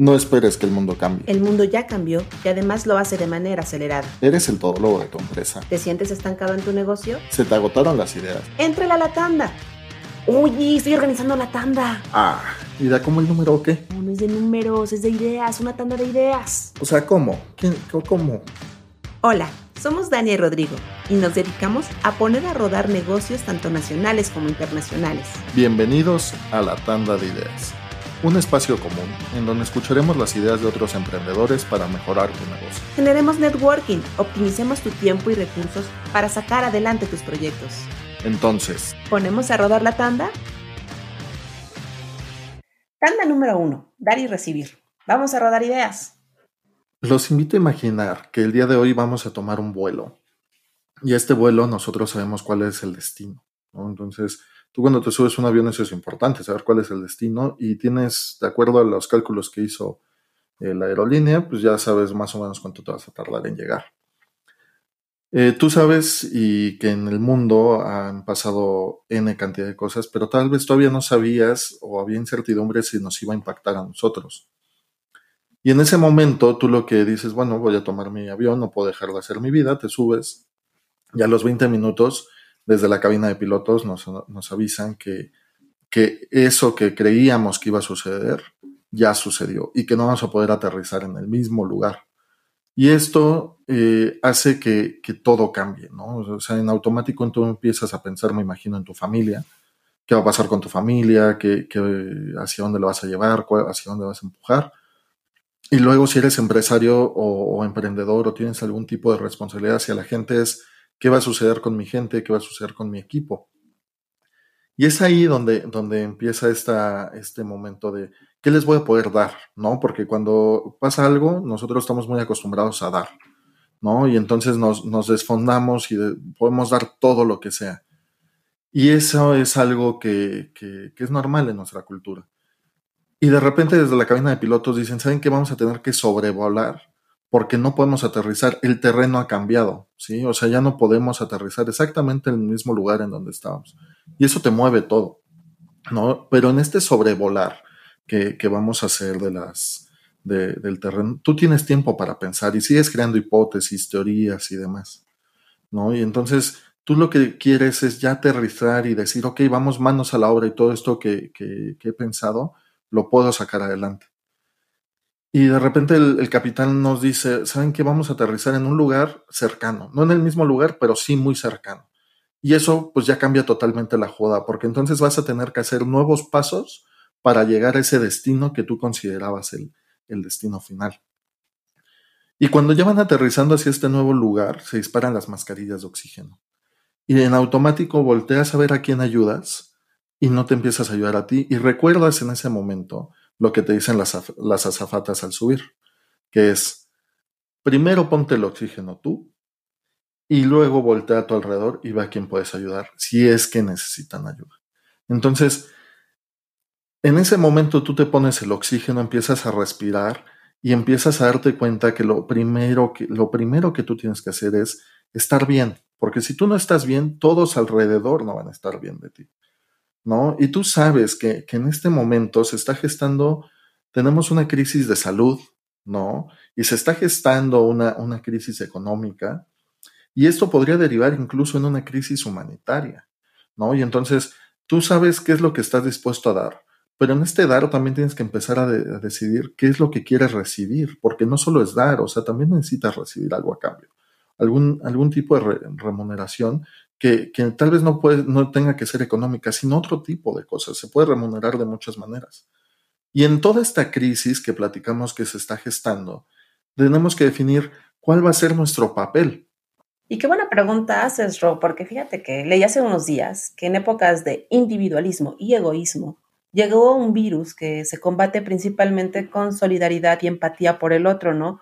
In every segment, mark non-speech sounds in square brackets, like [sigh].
No esperes que el mundo cambie. El mundo ya cambió y además lo hace de manera acelerada. Eres el todólogo de tu empresa. ¿Te sientes estancado en tu negocio? Se te agotaron las ideas. Entra a la tanda. Oye, estoy organizando la tanda. Ah, ¿y da como el número o qué? No, no es de números, es de ideas, una tanda de ideas. O sea, ¿cómo? ¿Quién, ¿Cómo? Hola, somos Dani y Rodrigo y nos dedicamos a poner a rodar negocios tanto nacionales como internacionales. Bienvenidos a la tanda de ideas un espacio común en donde escucharemos las ideas de otros emprendedores para mejorar tu negocio. Generemos networking, optimicemos tu tiempo y recursos para sacar adelante tus proyectos. Entonces, ¿ponemos a rodar la tanda? Tanda número uno, dar y recibir. Vamos a rodar ideas. Los invito a imaginar que el día de hoy vamos a tomar un vuelo. Y este vuelo nosotros sabemos cuál es el destino. Entonces, Tú cuando te subes un avión eso es importante, saber cuál es el destino y tienes, de acuerdo a los cálculos que hizo eh, la aerolínea, pues ya sabes más o menos cuánto te vas a tardar en llegar. Eh, tú sabes y que en el mundo han pasado N cantidad de cosas, pero tal vez todavía no sabías o había incertidumbre si nos iba a impactar a nosotros. Y en ese momento tú lo que dices, bueno, voy a tomar mi avión, no puedo dejar de hacer mi vida, te subes y a los 20 minutos desde la cabina de pilotos nos, avisan que, que eso que creíamos que iba a suceder ya sucedió y que no vamos a poder aterrizar en el mismo lugar. Y esto eh, hace que, todo cambie, ¿no? O sea, en automático tú empiezas a pensar, me imagino, en tu familia, qué va a pasar con tu familia, qué, hacia dónde lo vas a llevar, hacia dónde vas a empujar. Y luego si eres empresario o, o emprendedor o tienes algún tipo de responsabilidad hacia la gente es qué va a suceder con mi gente, qué va a suceder con mi equipo. Y es ahí donde, donde empieza esta, este momento de qué les voy a poder dar, ¿no? Porque cuando pasa algo, nosotros estamos muy acostumbrados a dar, ¿no? Y entonces nos, nos desfondamos y podemos dar todo lo que sea. Y eso es algo que, que, que es normal en nuestra cultura. Y de repente desde la cabina de pilotos dicen, ¿saben qué? Vamos a tener que sobrevolar porque no podemos aterrizar, el terreno ha cambiado, ¿sí? O sea, ya no podemos aterrizar exactamente en el mismo lugar en donde estábamos. Y eso te mueve todo, ¿no? Pero en este sobrevolar que, que vamos a hacer de las, del terreno, tú tienes tiempo para pensar y sigues creando hipótesis, teorías y demás, ¿no? Y entonces tú lo que quieres es ya aterrizar y decir, ok, vamos manos a la obra y todo esto que, que he pensado, lo puedo sacar adelante. Y de repente el, capitán nos dice, ¿saben qué? Vamos a aterrizar en un lugar cercano, no en el mismo lugar, pero sí muy cercano. Y eso pues ya cambia totalmente la joda, porque entonces vas a tener que hacer nuevos pasos para llegar a ese destino que tú considerabas el, el destino final. Y cuando ya van aterrizando hacia este nuevo lugar, se disparan las mascarillas de oxígeno. Y en automático volteas a ver a quién ayudas y no te empiezas a ayudar a ti. Y recuerdas en ese momento lo que te dicen las, las azafatas al subir, que es, primero ponte el oxígeno tú y luego voltea a tu alrededor y ve a quién puedes ayudar, si es que necesitan ayuda. Entonces, en ese momento tú te pones el oxígeno, empiezas a respirar y empiezas a darte cuenta que lo primero que, lo primero que tú tienes que hacer es estar bien, porque si tú no estás bien, todos alrededor no van a estar bien de ti. ¿No? Y tú sabes que, en este momento se está gestando, tenemos una crisis de salud, ¿no? Y se está gestando una, una crisis económica y esto podría derivar incluso en una crisis humanitaria, ¿no? Y entonces tú sabes qué es lo que estás dispuesto a dar, pero en este dar también tienes que empezar a, a, decidir qué es lo que quieres recibir, porque no solo es dar, o sea, también necesitas recibir algo a cambio, algún, algún tipo de remuneración que, tal vez no, puede, no tenga que ser económica, sino otro tipo de cosas. Se puede remunerar de muchas maneras. Y en toda esta crisis que platicamos que se está gestando, tenemos que definir cuál va a ser nuestro papel. Y qué buena pregunta haces, Ro, porque fíjate que leí hace unos días que en épocas de individualismo y egoísmo llegó un virus que se combate principalmente con solidaridad y empatía por el otro, ¿no?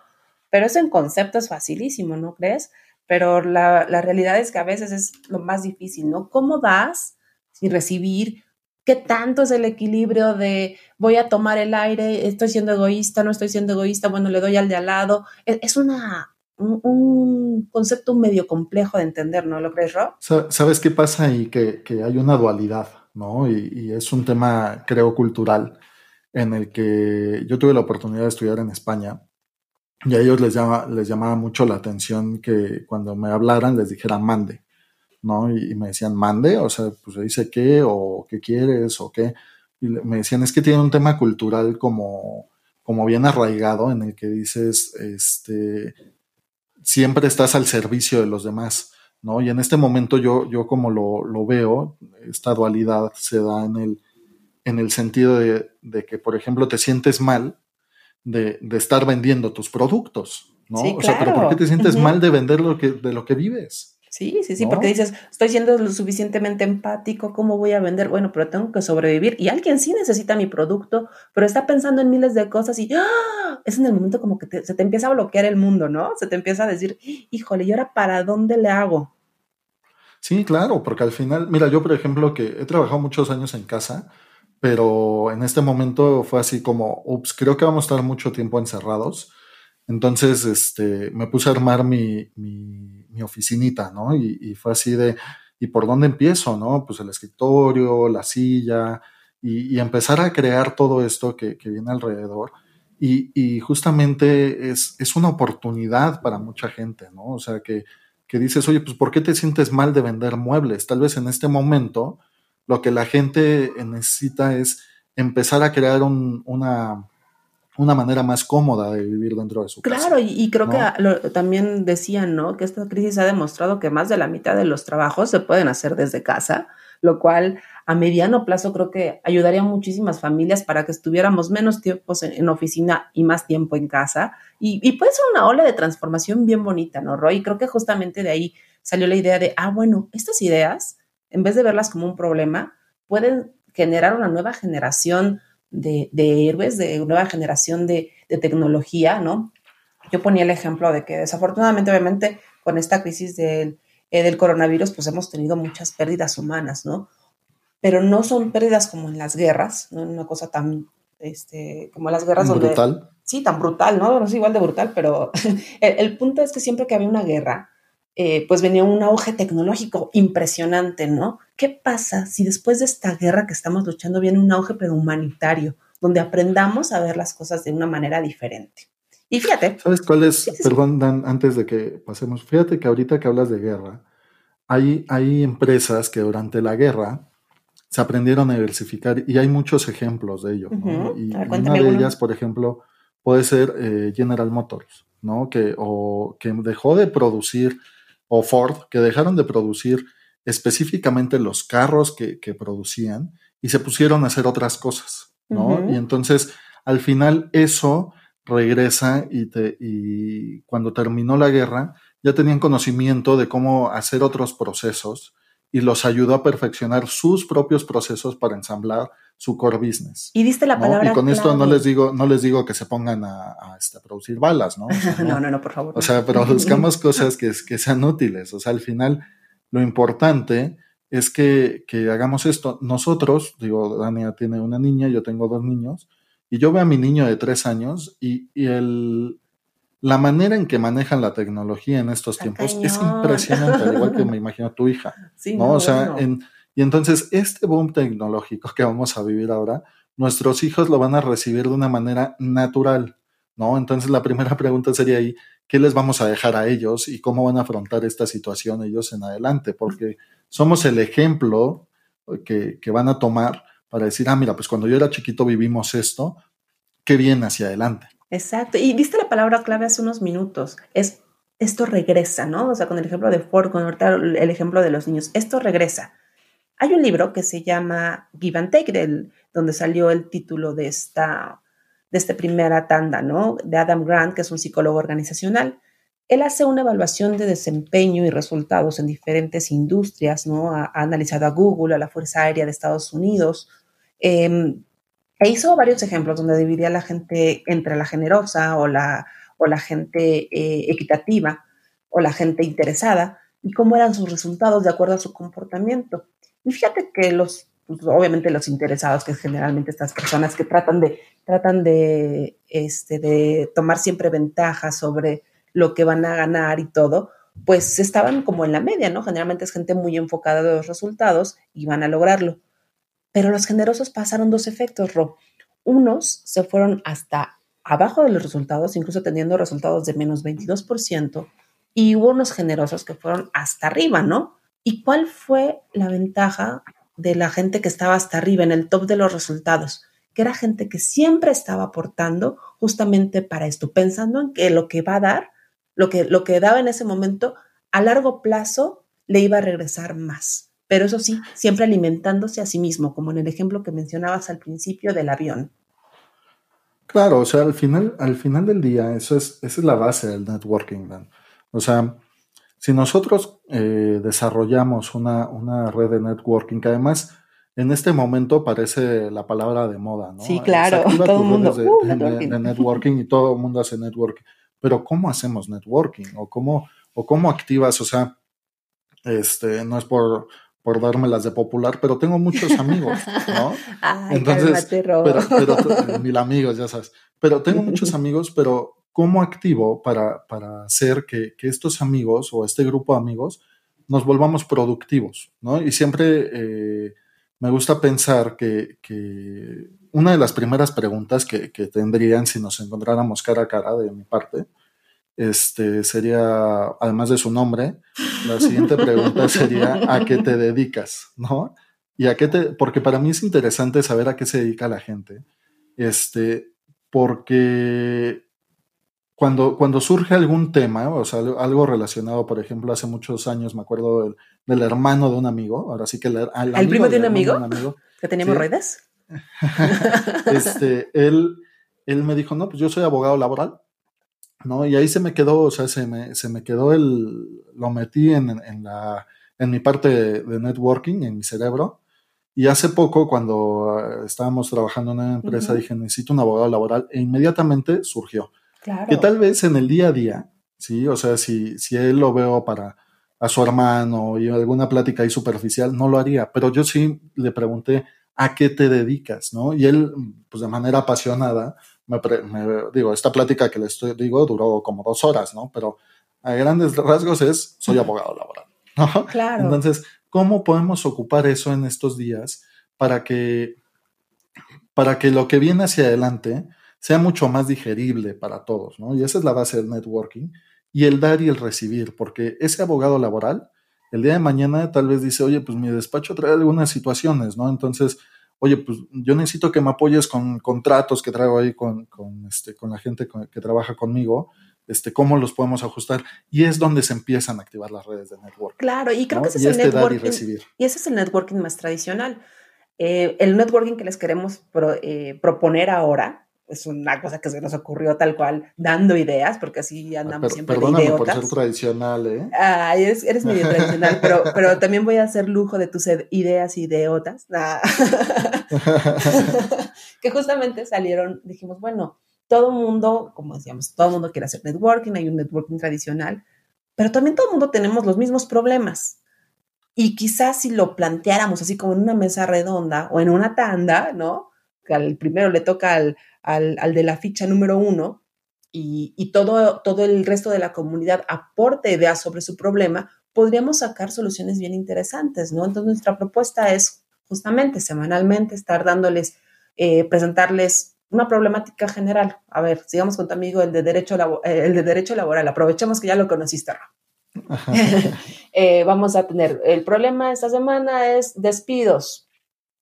Pero eso en concepto es facilísimo, ¿no crees? pero la, realidad es que a veces es lo más difícil, ¿no? ¿Cómo das sin recibir? ¿Qué tanto es el equilibrio de voy a tomar el aire, estoy siendo egoísta, no estoy siendo egoísta, bueno, le doy al de al lado? E, es, una, un, concepto medio complejo de entender, ¿no lo crees, Rob? ¿Sabes qué pasa ahí? Que, hay una dualidad, ¿no? Y, y, es un tema, creo, cultural en el que yo tuve la oportunidad de estudiar en España y a ellos les, llama, les llamaba mucho la atención que cuando me hablaran les dijera mande, ¿no? Y, me decían mande, o sea, pues dice qué o qué quieres o qué. Y me decían, es que tiene un tema cultural como, como bien arraigado en el que dices, este, siempre estás al servicio de los demás, ¿no? Y en este momento yo, yo como lo, lo veo, esta dualidad se da en el, en el sentido de, de que, por ejemplo, te sientes mal de, de estar vendiendo tus productos, ¿no? Sí, O sea, pero ¿por qué te sientes mal de vender lo que, de lo que vives? Sí, sí, sí, ¿No? porque dices, estoy siendo lo suficientemente empático, ¿cómo voy a vender? Bueno, pero tengo que sobrevivir y alguien sí necesita mi producto, pero está pensando en miles de cosas y ¡ah! es en el momento como que te- se te empieza a bloquear el mundo, ¿no? Se te empieza a decir, híjole, ¿y ahora para dónde le hago? Sí, claro, porque al final, mira, yo por ejemplo que he trabajado muchos años en casa, pero en este momento fue así como, ups, creo que vamos a estar mucho tiempo encerrados. Entonces, este, me puse a armar mi, mi, mi oficinita, ¿no? Y, y fue así de, ¿y por dónde empiezo, no? Pues el escritorio, la silla, y, y empezar a crear todo esto que, que viene alrededor. Y, y justamente es, es una oportunidad para mucha gente, ¿no? O sea, que, que dices, oye, pues ¿por qué te sientes mal de vender muebles? Tal vez en este momento lo que la gente necesita es empezar a crear un, una, una manera más cómoda de vivir dentro de su casa. Claro, y, y creo que ¿no? a- lo- también decían, ¿no? Que esta crisis ha demostrado que más de la mitad de los trabajos se pueden hacer desde casa, lo cual a mediano plazo creo que ayudaría a muchísimas familias para que estuviéramos menos tiempos en, en oficina y más tiempo en casa. Y, y puede ser una ola de transformación bien bonita, ¿no, Roy? Y creo que justamente de ahí salió la idea de, ah, bueno, estas ideas, en vez de verlas como un problema, pueden generar una nueva generación de, de héroes, de nueva generación de, de tecnología, ¿no? Yo ponía el ejemplo de que desafortunadamente, obviamente, con esta crisis del, eh, del coronavirus, pues hemos tenido muchas pérdidas humanas, ¿no? Pero no son pérdidas como en las guerras, ¿no? Una cosa tan, este, como las guerras donde... Brutal. Sí, tan brutal, ¿no? No es igual de brutal, pero [laughs] el, el punto es que siempre que había una guerra, eh, pues venía un auge tecnológico impresionante, ¿no? ¿Qué pasa si después de esta guerra que estamos luchando viene un auge pero humanitario, donde aprendamos a ver las cosas de una manera diferente? Y fíjate, ¿Sabes cuál es? Sí, sí, sí. Perdón, Dan, antes de que pasemos. Fíjate que ahorita que hablas de guerra, hay, hay empresas que durante la guerra se aprendieron a diversificar y hay muchos ejemplos de ello. Y, ver, una de ellas, por ejemplo, puede ser eh, General Motors, ¿no? Que, o, que dejó de producir, o Ford, que dejaron de producir específicamente los carros que, que producían y se pusieron a hacer otras cosas, ¿no? Y entonces, al final, eso regresa y, te, y cuando terminó la guerra ya tenían conocimiento de cómo hacer otros procesos y los ayudó a perfeccionar sus propios procesos para ensamblar su core business. y diste la ¿no? palabra Y con esto no les digo, no les digo que se pongan a, a, este, a producir balas, ¿no? O sea, [laughs] no, no, no, por favor. o sea, pero [laughs] buscamos cosas que, que, sean útiles. O sea, al final, lo importante es que, que, hagamos esto. Nosotros, digo, Dania tiene una niña, yo tengo dos niños, y yo veo a mi niño de tres años y, y el, la manera en que manejan la tecnología en estos Está tiempos es impresionante, al igual que [laughs] me imagino tu hija. Sí, ¿no? no, o sea, bueno. en, y entonces este boom tecnológico que vamos a vivir ahora, nuestros hijos lo van a recibir de una manera natural, ¿no? Entonces la primera [laughs] pregunta sería ahí, ¿qué les vamos a dejar a ellos y cómo van a afrontar esta situación ellos en adelante? Porque somos el ejemplo que, que van a tomar para decir, ah, mira, pues cuando yo era chiquito vivimos esto, qué bien hacia adelante. Exacto. Y diste la palabra clave hace unos minutos. Es esto regresa, ¿no? O sea, con el ejemplo de Ford, con el ejemplo de los niños, esto regresa. Hay un libro que se llama Give and Take, del, donde salió el título de esta, de esta primera tanda, ¿no? De Adam Grant, que es un psicólogo organizacional. Él hace una evaluación de desempeño y resultados en diferentes industrias, ¿no? Ha, analizado a Google, a la Fuerza Aérea de Estados Unidos, eh, e hizo varios ejemplos donde dividía la gente entre la generosa o la, o la gente eh, equitativa o la gente interesada y cómo eran sus resultados de acuerdo a su comportamiento. Y fíjate que los, pues, obviamente los interesados, que generalmente estas personas que tratan de, tratan de, este, de tomar siempre ventaja sobre lo que van a ganar y todo, pues estaban como en la media, ¿no? Generalmente es gente muy enfocada de los resultados y van a lograrlo. Pero los generosos pasaron dos efectos, Rob. unos se fueron hasta abajo de los resultados, incluso teniendo resultados de menos 22%, y hubo unos generosos que fueron hasta arriba, ¿no? ¿Y cuál fue la ventaja de la gente que estaba hasta arriba, en el top de los resultados? Que era gente que siempre estaba aportando justamente para esto, pensando en que lo que va a dar, lo que, lo que daba en ese momento, a largo plazo le iba a regresar más. Pero eso sí, siempre alimentándose a sí mismo, como en el ejemplo que mencionabas al principio del avión. Claro, o sea, al final, al final del día, eso es, esa es la base del networking. O sea, si nosotros eh, desarrollamos una, una, red de networking, que además en este momento parece la palabra de moda, ¿no? Sí, claro, todo el mundo. De, uh, networking. y todo el mundo hace networking. Pero ¿cómo hacemos networking? ¿O cómo, o cómo activas? O sea, este, no es por, por dármelas de popular, pero tengo muchos amigos, ¿no? [laughs] Ay, Entonces, pero, pero, [laughs] mil amigos, ya sabes. Pero tengo muchos amigos, pero ¿cómo activo para, para hacer que, que, estos amigos o este grupo de amigos nos volvamos productivos, ¿no? Y siempre eh, me gusta pensar que, que, una de las primeras preguntas que, que, tendrían si nos encontráramos cara a cara de mi parte, este, sería, además de su nombre, la siguiente pregunta [laughs] sería, ¿a qué te dedicas? ¿No? Y a qué te, porque para mí es interesante saber a qué se dedica la gente, este, porque cuando, cuando surge algún tema, o sea, algo relacionado, por ejemplo, hace muchos años me acuerdo del, del hermano de un amigo, ahora sí que el, ¿El primo de un amigo, de un amigo que teníamos redes. [laughs] este, él, él me dijo, no, pues yo soy abogado laboral, ¿no? Y ahí se me quedó, o sea, se me, se me quedó el, lo metí en, en, la, en mi parte de, networking, en mi cerebro. Y hace poco, cuando eh, estábamos trabajando en una empresa, dije, necesito un abogado laboral, e inmediatamente surgió. Que tal vez en el día a día, ¿sí? O sea, si, si él lo veo para a su hermano y alguna plática ahí superficial, no lo haría. Pero yo sí le pregunté, ¿a qué te dedicas? ¿No? Y él, pues de manera apasionada, me, digo, esta plática que le estoy, digo duró como dos horas, ¿no? Pero a grandes rasgos es, soy abogado laboral. ¿no? Claro. Entonces, ¿cómo podemos ocupar eso en estos días para que, para que lo que viene hacia adelante sea mucho más digerible para todos, ¿no? Y esa es la base del networking y el dar y el recibir, porque ese abogado laboral, el día de mañana tal vez dice, oye, pues mi despacho trae algunas situaciones, ¿no? Entonces, oye, pues yo necesito que me apoyes con contratos que traigo ahí con, con, este, con la gente que trabaja conmigo, este, cómo los podemos ajustar. Y es donde se empiezan a activar las redes de networking. Claro, y creo que ese es el networking. Y, ese es el networking más tradicional. Eh, el networking que les queremos eh, proponer ahora es una cosa que se nos ocurrió tal cual, dando ideas, porque así ah, andamos siempre de idiotas. por ser tradicional, ¿eh? Ay, eres, medio tradicional, [laughs] pero, pero también voy a hacer lujo de tus ideas ideotas. Ah. [laughs] que justamente salieron, dijimos, bueno, todo mundo, como decíamos, todo mundo quiere hacer networking, hay un networking tradicional, pero también todo el mundo tenemos los mismos problemas. Y quizás si lo planteáramos así como en una mesa redonda o en una tanda, ¿no? Al primero le toca al, al, de la ficha número uno y, todo, todo el resto de la comunidad aporte ideas sobre su problema, podríamos sacar soluciones bien interesantes, ¿no? Entonces nuestra propuesta es justamente semanalmente estar dándoles, eh, presentarles una problemática general. A ver, sigamos con tu amigo, el de derecho, el de derecho laboral. Aprovechemos que ya lo conociste, [laughs] eh, vamos a tener, el problema esta semana es despidos.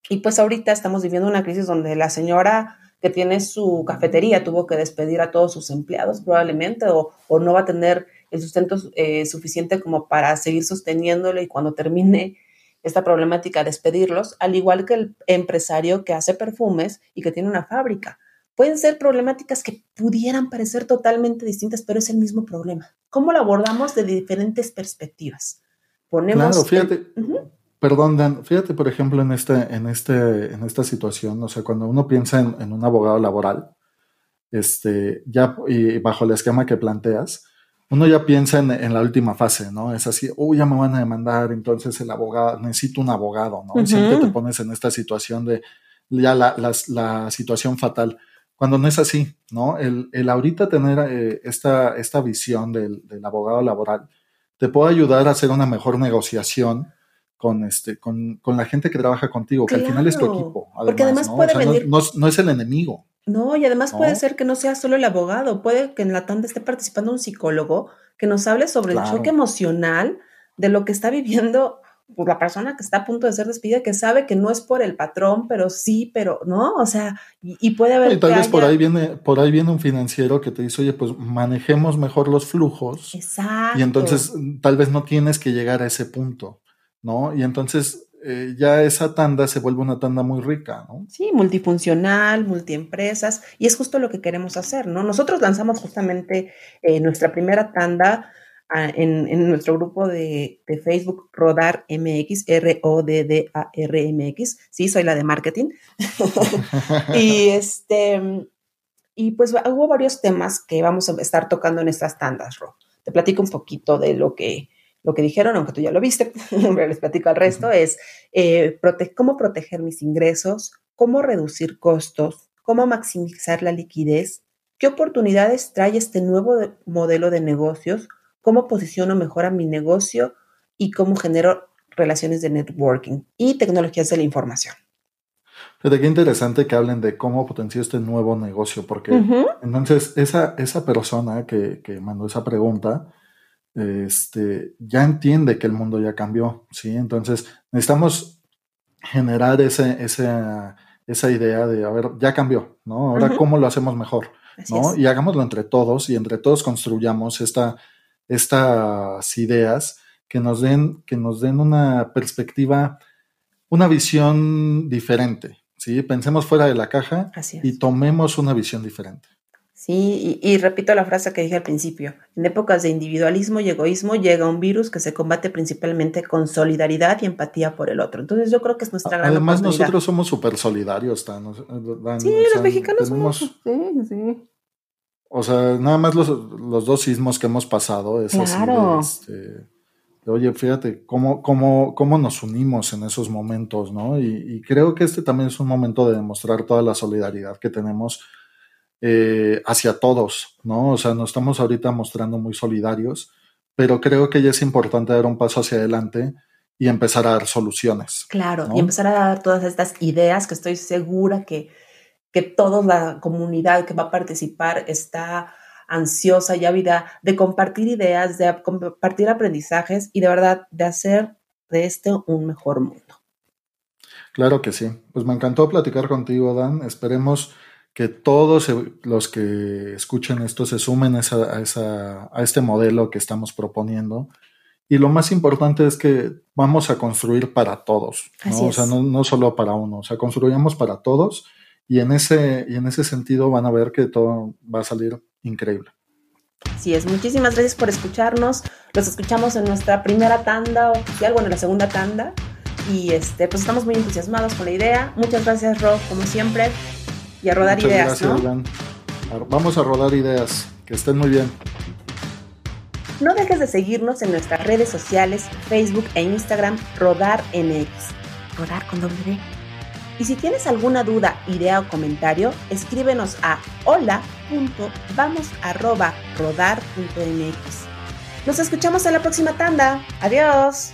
Y pues ahorita estamos viviendo una crisis donde la señora que tiene su cafetería tuvo que despedir a todos sus empleados probablemente o, no va a tener el sustento eh, suficiente como para seguir sosteniéndolo y cuando termine esta problemática despedirlos, al igual que el empresario que hace perfumes y que tiene una fábrica. Pueden ser problemáticas que pudieran parecer totalmente distintas, pero es el mismo problema. ¿Cómo lo abordamos de diferentes perspectivas? Ponemos claro, fíjate, Perdón, Dan, fíjate, por ejemplo, en, este, en, este, en esta situación, o sea, cuando uno piensa en, un abogado laboral, este, ya y bajo el esquema que planteas, uno ya piensa en, la última fase, ¿no? Es así, uy, ya me van a demandar, entonces el abogado, necesito un abogado, ¿no? Y siempre te pones en esta situación de ya la, la, situación fatal, cuando no es así, ¿no? El, el ahorita tener eh, esta, esta visión del, del abogado laboral te puede ayudar a hacer una mejor negociación con este, con, con la gente que trabaja contigo, que al final es tu equipo. porque además ¿no? puede venir. No, es el enemigo. No, y además puede ser que no sea solo el abogado, puede que en la tanda esté participando un psicólogo que nos hable sobre el choque emocional de lo que está viviendo pues, la persona que está a punto de ser despedida, que sabe que no es por el patrón, pero sí, pero no, o sea, y, puede haber. Y tal vez por ahí viene, por ahí viene un financiero que te dice, oye, pues manejemos mejor los flujos. Exacto. Y entonces tal vez no tienes que llegar a ese punto, ¿no? Y entonces eh, ya esa tanda se vuelve una tanda muy rica, ¿no? Sí, multifuncional, multiempresas, y es justo lo que queremos hacer, ¿no? Nosotros lanzamos justamente eh, nuestra primera tanda en, nuestro grupo de, Facebook Rodar MX, R-O-D-D-A-R-M-X. Sí, soy la de marketing. [laughs] y este, y pues hubo varios temas que vamos a estar tocando en estas tandas, Ro. Te platico un poquito de lo que, lo que dijeron, aunque tú ya lo viste, [laughs] pero les platico al resto, es eh, cómo proteger mis ingresos, cómo reducir costos, cómo maximizar la liquidez, qué oportunidades trae este nuevo modelo de negocios, cómo posiciono mejor a mi negocio y cómo genero relaciones de networking y tecnologías de la información. Fíjate qué interesante que hablen de cómo potenciar este nuevo negocio, porque entonces esa, esa persona que, mandó esa pregunta este, ya entiende que el mundo ya cambió, ¿sí? Entonces necesitamos generar ese, esa idea de, a ver, ya cambió, ¿no? Ahora, ¿cómo lo hacemos mejor? ¿no? Y hagámoslo entre todos y entre todos construyamos esta, estas ideas que nos den, que nos den una perspectiva, una visión diferente. ¿sí? Pensemos fuera de la caja y tomemos una visión diferente. Sí, y, repito la frase que dije al principio. En épocas de individualismo y egoísmo llega un virus que se combate principalmente con solidaridad y empatía por el otro. Entonces yo creo que es nuestra gran Además nosotros somos súper solidarios, Dan, Sí, los mexicanos somos... Sí, sí. O sea, nada más los, dos sismos que hemos pasado es así este, oye, fíjate cómo, cómo, cómo nos unimos en esos momentos, ¿no? Y, creo que este también es un momento de demostrar toda la solidaridad que tenemos eh, hacia todos, ¿no? O sea, nos estamos ahorita mostrando muy solidarios, pero creo que ya es importante dar un paso hacia adelante y empezar a dar soluciones. Claro, y empezar a dar todas estas ideas que estoy segura que que toda la comunidad que va a participar está ansiosa y ávida de compartir ideas, de compartir aprendizajes y de verdad de hacer de este un mejor mundo. Claro que sí. Pues me encantó platicar contigo, Dan. Esperemos que todos los que escuchen esto se sumen a, a, este modelo que estamos proponiendo. Y lo más importante es que vamos a construir para todos, ¿no? o sea, no, no, solo para uno, o sea, construyamos para todos y en ese, y en ese sentido van a ver que todo va a salir increíble. Así es, muchísimas gracias por escucharnos. Los escuchamos en nuestra primera tanda oficial, bueno, en la segunda tanda. Y este, pues estamos muy entusiasmados con la idea. Muchas gracias, Rob, como siempre. Y a rodar ideas, ¿no? Vamos a rodar ideas. Que estén muy bien. No dejes de seguirnos en nuestras redes sociales, Facebook e Instagram, Rodar MX. Rodar con doble y si tienes alguna duda, idea o comentario, escríbenos a hola.vamos.rodar.mx. Nos escuchamos en la próxima tanda. Adiós.